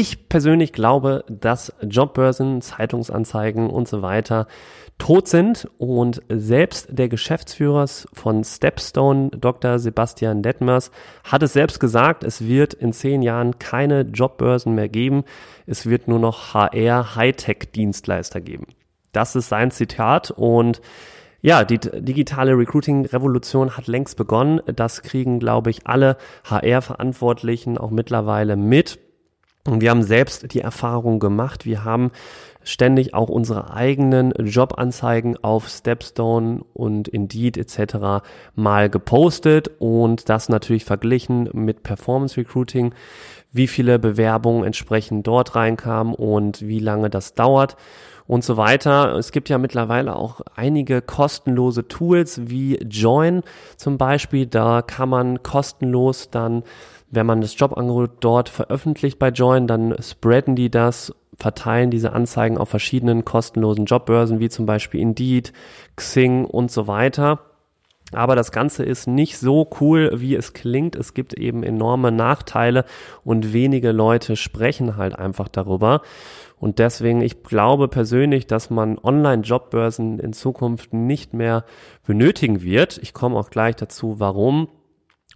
Ich persönlich glaube, dass Jobbörsen, Zeitungsanzeigen und so weiter tot sind und selbst der Geschäftsführer von Stepstone, Dr. Sebastian Detmers, hat es selbst gesagt, es wird in zehn Jahren keine Jobbörsen mehr geben. Es wird nur noch HR Hightech-Dienstleister geben. Das ist sein Zitat und ja, die digitale Recruiting-Revolution hat längst begonnen. Das kriegen, glaube ich, alle HR-Verantwortlichen auch mittlerweile mit. Und wir haben selbst die Erfahrung gemacht. Wir haben ständig auch unsere eigenen Jobanzeigen auf Stepstone und Indeed etc. mal gepostet und das natürlich verglichen mit Performance Recruiting, wie viele Bewerbungen entsprechend dort reinkamen und wie lange das dauert und so weiter. Es gibt ja mittlerweile auch einige kostenlose Tools wie Join zum Beispiel. Da kann man kostenlos dann wenn man das Jobangebot dort veröffentlicht bei Join, dann spreaden die das, verteilen diese Anzeigen auf verschiedenen kostenlosen Jobbörsen, wie zum Beispiel Indeed, Xing und so weiter. Aber das Ganze ist nicht so cool, wie es klingt. Es gibt eben enorme Nachteile und wenige Leute sprechen halt einfach darüber. Und deswegen, ich glaube persönlich, dass man Online-Jobbörsen in Zukunft nicht mehr benötigen wird. Ich komme auch gleich dazu, warum.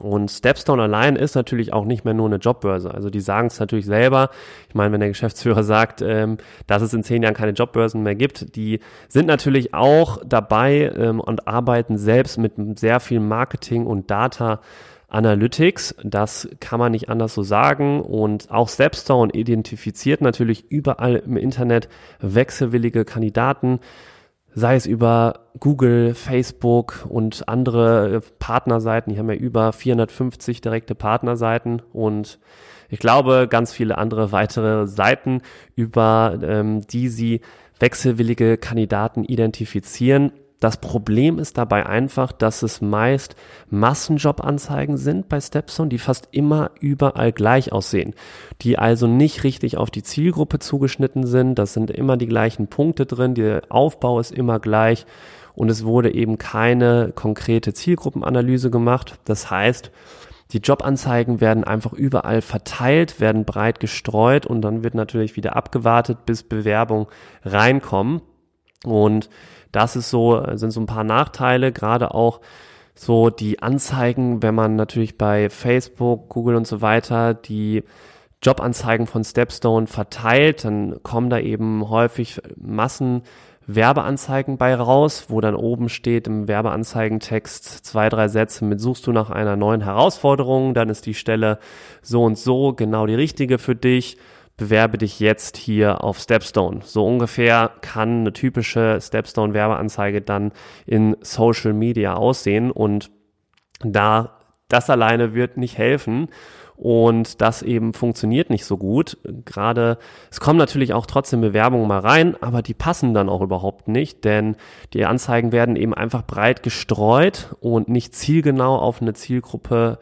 Und Stepstone allein ist natürlich auch nicht mehr nur eine Jobbörse. Also die sagen es natürlich selber. Ich meine, wenn der Geschäftsführer sagt, ähm, dass es in zehn Jahren keine Jobbörsen mehr gibt, die sind natürlich auch dabei ähm, und arbeiten selbst mit sehr viel Marketing und Data Analytics. Das kann man nicht anders so sagen. Und auch Stepstone identifiziert natürlich überall im Internet wechselwillige Kandidaten sei es über Google, Facebook und andere äh, Partnerseiten. Die haben ja über 450 direkte Partnerseiten und ich glaube ganz viele andere weitere Seiten, über ähm, die sie wechselwillige Kandidaten identifizieren das Problem ist dabei einfach, dass es meist Massenjobanzeigen sind bei Stepstone, die fast immer überall gleich aussehen, die also nicht richtig auf die Zielgruppe zugeschnitten sind. Das sind immer die gleichen Punkte drin, der Aufbau ist immer gleich und es wurde eben keine konkrete Zielgruppenanalyse gemacht. Das heißt, die Jobanzeigen werden einfach überall verteilt, werden breit gestreut und dann wird natürlich wieder abgewartet, bis Bewerbungen reinkommen. Und das ist so, sind so ein paar Nachteile, gerade auch so die Anzeigen, wenn man natürlich bei Facebook, Google und so weiter die Jobanzeigen von Stepstone verteilt, dann kommen da eben häufig Massen Werbeanzeigen bei raus, wo dann oben steht im Werbeanzeigentext zwei, drei Sätze mit suchst du nach einer neuen Herausforderung, dann ist die Stelle so und so genau die richtige für dich bewerbe dich jetzt hier auf Stepstone. So ungefähr kann eine typische Stepstone-Werbeanzeige dann in Social Media aussehen und da das alleine wird nicht helfen und das eben funktioniert nicht so gut. Gerade, es kommen natürlich auch trotzdem Bewerbungen mal rein, aber die passen dann auch überhaupt nicht, denn die Anzeigen werden eben einfach breit gestreut und nicht zielgenau auf eine Zielgruppe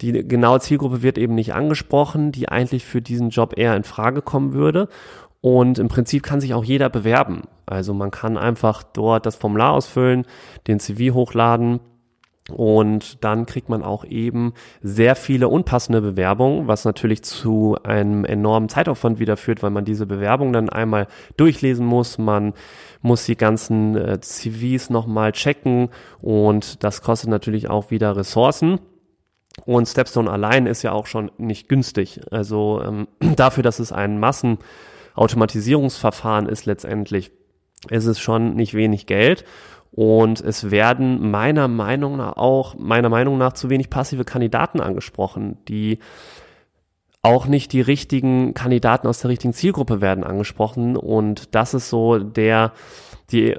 die genaue Zielgruppe wird eben nicht angesprochen, die eigentlich für diesen Job eher in Frage kommen würde. Und im Prinzip kann sich auch jeder bewerben. Also man kann einfach dort das Formular ausfüllen, den CV hochladen und dann kriegt man auch eben sehr viele unpassende Bewerbungen, was natürlich zu einem enormen Zeitaufwand wieder führt, weil man diese Bewerbung dann einmal durchlesen muss. Man muss die ganzen äh, CVs nochmal checken und das kostet natürlich auch wieder Ressourcen. Und Stepstone allein ist ja auch schon nicht günstig. Also ähm, dafür, dass es ein Massenautomatisierungsverfahren ist letztendlich, ist es schon nicht wenig Geld. Und es werden meiner Meinung nach auch, meiner Meinung nach zu wenig passive Kandidaten angesprochen, die auch nicht die richtigen Kandidaten aus der richtigen Zielgruppe werden angesprochen. Und das ist so der, die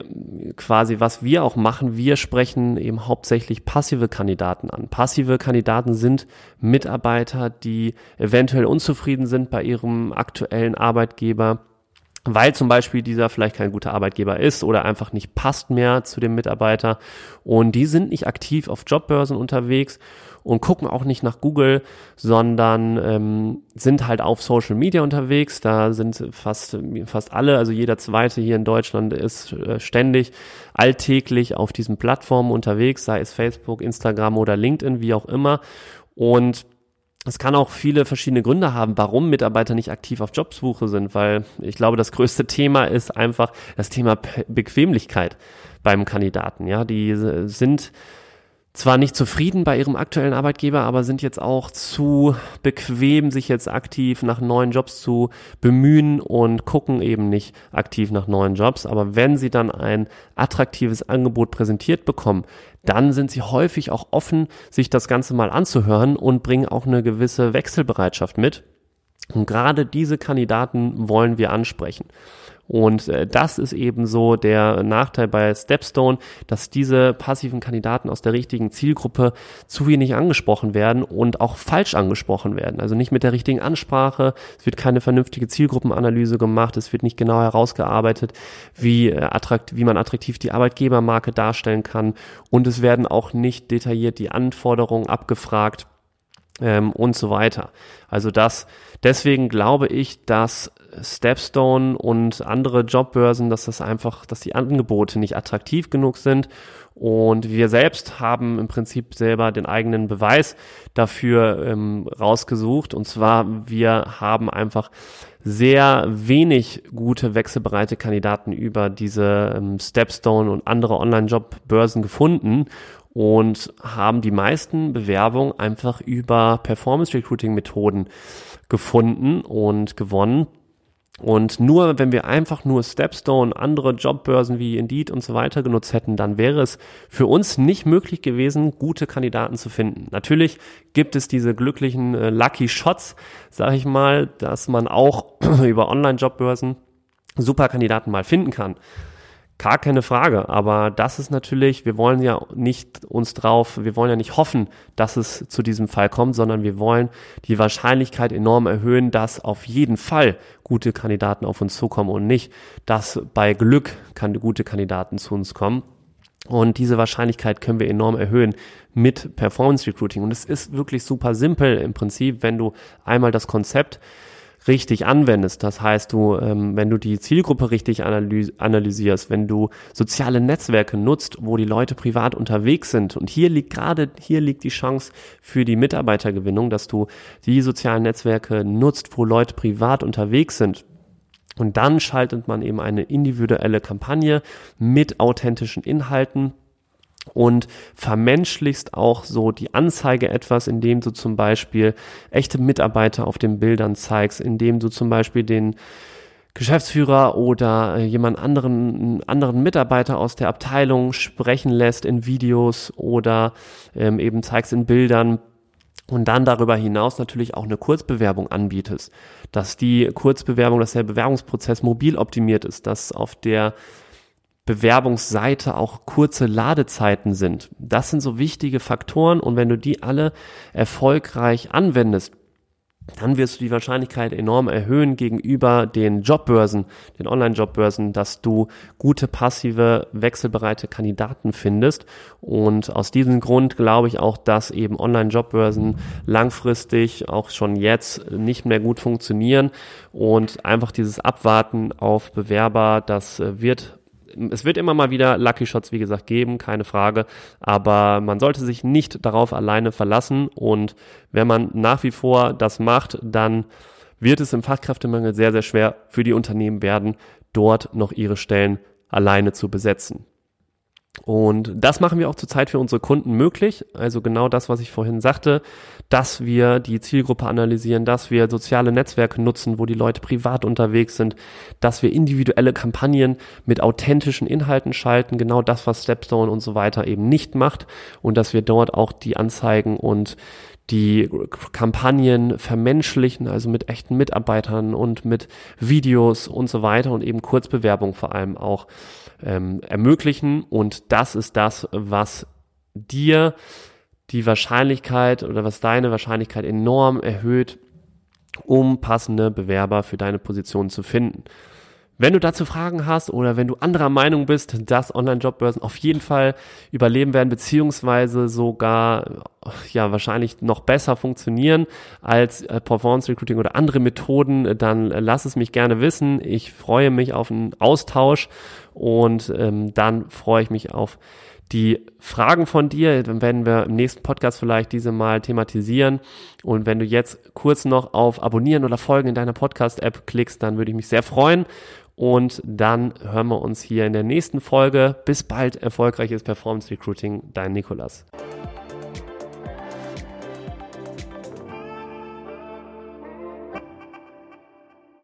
quasi, was wir auch machen, wir sprechen eben hauptsächlich passive Kandidaten an. Passive Kandidaten sind Mitarbeiter, die eventuell unzufrieden sind bei ihrem aktuellen Arbeitgeber, weil zum Beispiel dieser vielleicht kein guter Arbeitgeber ist oder einfach nicht passt mehr zu dem Mitarbeiter. Und die sind nicht aktiv auf Jobbörsen unterwegs und gucken auch nicht nach Google, sondern ähm, sind halt auf Social Media unterwegs. Da sind fast, fast alle, also jeder zweite hier in Deutschland ist äh, ständig alltäglich auf diesen Plattformen unterwegs, sei es Facebook, Instagram oder LinkedIn, wie auch immer. Und es kann auch viele verschiedene Gründe haben, warum Mitarbeiter nicht aktiv auf Jobsuche sind, weil ich glaube, das größte Thema ist einfach das Thema Bequemlichkeit beim Kandidaten. Ja, die sind zwar nicht zufrieden bei ihrem aktuellen Arbeitgeber, aber sind jetzt auch zu bequem, sich jetzt aktiv nach neuen Jobs zu bemühen und gucken eben nicht aktiv nach neuen Jobs. Aber wenn sie dann ein attraktives Angebot präsentiert bekommen, dann sind sie häufig auch offen, sich das Ganze mal anzuhören und bringen auch eine gewisse Wechselbereitschaft mit. Und gerade diese Kandidaten wollen wir ansprechen. Und äh, das ist eben so der Nachteil bei Stepstone, dass diese passiven Kandidaten aus der richtigen Zielgruppe zu wenig angesprochen werden und auch falsch angesprochen werden. Also nicht mit der richtigen Ansprache, es wird keine vernünftige Zielgruppenanalyse gemacht, es wird nicht genau herausgearbeitet, wie, äh, attrakt, wie man attraktiv die Arbeitgebermarke darstellen kann und es werden auch nicht detailliert die Anforderungen abgefragt ähm, und so weiter. Also das, deswegen glaube ich, dass Stepstone und andere Jobbörsen, dass das einfach, dass die Angebote nicht attraktiv genug sind. Und wir selbst haben im Prinzip selber den eigenen Beweis dafür ähm, rausgesucht. Und zwar, wir haben einfach sehr wenig gute wechselbereite Kandidaten über diese ähm, Stepstone und andere Online-Jobbörsen gefunden und haben die meisten Bewerbungen einfach über Performance Recruiting Methoden gefunden und gewonnen. Und nur wenn wir einfach nur Stepstone, andere Jobbörsen wie Indeed und so weiter genutzt hätten, dann wäre es für uns nicht möglich gewesen, gute Kandidaten zu finden. Natürlich gibt es diese glücklichen äh, Lucky Shots, sage ich mal, dass man auch über Online-Jobbörsen super Kandidaten mal finden kann. Gar keine Frage, aber das ist natürlich, wir wollen ja nicht uns drauf, wir wollen ja nicht hoffen, dass es zu diesem Fall kommt, sondern wir wollen die Wahrscheinlichkeit enorm erhöhen, dass auf jeden Fall gute Kandidaten auf uns zukommen und nicht, dass bei Glück kann gute Kandidaten zu uns kommen. Und diese Wahrscheinlichkeit können wir enorm erhöhen mit Performance Recruiting. Und es ist wirklich super simpel im Prinzip, wenn du einmal das Konzept richtig anwendest. Das heißt, du, ähm, wenn du die Zielgruppe richtig analys analysierst, wenn du soziale Netzwerke nutzt, wo die Leute privat unterwegs sind. Und hier liegt gerade, hier liegt die Chance für die Mitarbeitergewinnung, dass du die sozialen Netzwerke nutzt, wo Leute privat unterwegs sind. Und dann schaltet man eben eine individuelle Kampagne mit authentischen Inhalten und vermenschlichst auch so die Anzeige etwas, indem du zum Beispiel echte Mitarbeiter auf den Bildern zeigst, indem du zum Beispiel den Geschäftsführer oder äh, jemand anderen, anderen Mitarbeiter aus der Abteilung sprechen lässt in Videos oder ähm, eben zeigst in Bildern und dann darüber hinaus natürlich auch eine Kurzbewerbung anbietest, dass die Kurzbewerbung, dass der Bewerbungsprozess mobil optimiert ist, dass auf der Bewerbungsseite auch kurze Ladezeiten sind. Das sind so wichtige Faktoren und wenn du die alle erfolgreich anwendest, dann wirst du die Wahrscheinlichkeit enorm erhöhen gegenüber den Jobbörsen, den Online-Jobbörsen, dass du gute, passive, wechselbereite Kandidaten findest. Und aus diesem Grund glaube ich auch, dass eben Online-Jobbörsen langfristig auch schon jetzt nicht mehr gut funktionieren und einfach dieses Abwarten auf Bewerber, das wird es wird immer mal wieder Lucky Shots, wie gesagt, geben, keine Frage. Aber man sollte sich nicht darauf alleine verlassen. Und wenn man nach wie vor das macht, dann wird es im Fachkräftemangel sehr, sehr schwer für die Unternehmen werden, dort noch ihre Stellen alleine zu besetzen. Und das machen wir auch zurzeit für unsere Kunden möglich. Also genau das, was ich vorhin sagte, dass wir die Zielgruppe analysieren, dass wir soziale Netzwerke nutzen, wo die Leute privat unterwegs sind, dass wir individuelle Kampagnen mit authentischen Inhalten schalten, genau das, was Stepstone und so weiter eben nicht macht und dass wir dort auch die Anzeigen und die Kampagnen vermenschlichen, also mit echten Mitarbeitern und mit Videos und so weiter und eben Kurzbewerbung vor allem auch ähm, ermöglichen. Und das ist das, was dir die Wahrscheinlichkeit oder was deine Wahrscheinlichkeit enorm erhöht, um passende Bewerber für deine Position zu finden. Wenn du dazu Fragen hast oder wenn du anderer Meinung bist, dass Online-Jobbörsen auf jeden Fall überleben werden, beziehungsweise sogar ja wahrscheinlich noch besser funktionieren als äh, Performance Recruiting oder andere Methoden, dann lass es mich gerne wissen. Ich freue mich auf einen Austausch und ähm, dann freue ich mich auf die Fragen von dir. Dann werden wir im nächsten Podcast vielleicht diese mal thematisieren. Und wenn du jetzt kurz noch auf Abonnieren oder Folgen in deiner Podcast-App klickst, dann würde ich mich sehr freuen. Und dann hören wir uns hier in der nächsten Folge. Bis bald, erfolgreiches Performance Recruiting, dein Nikolas.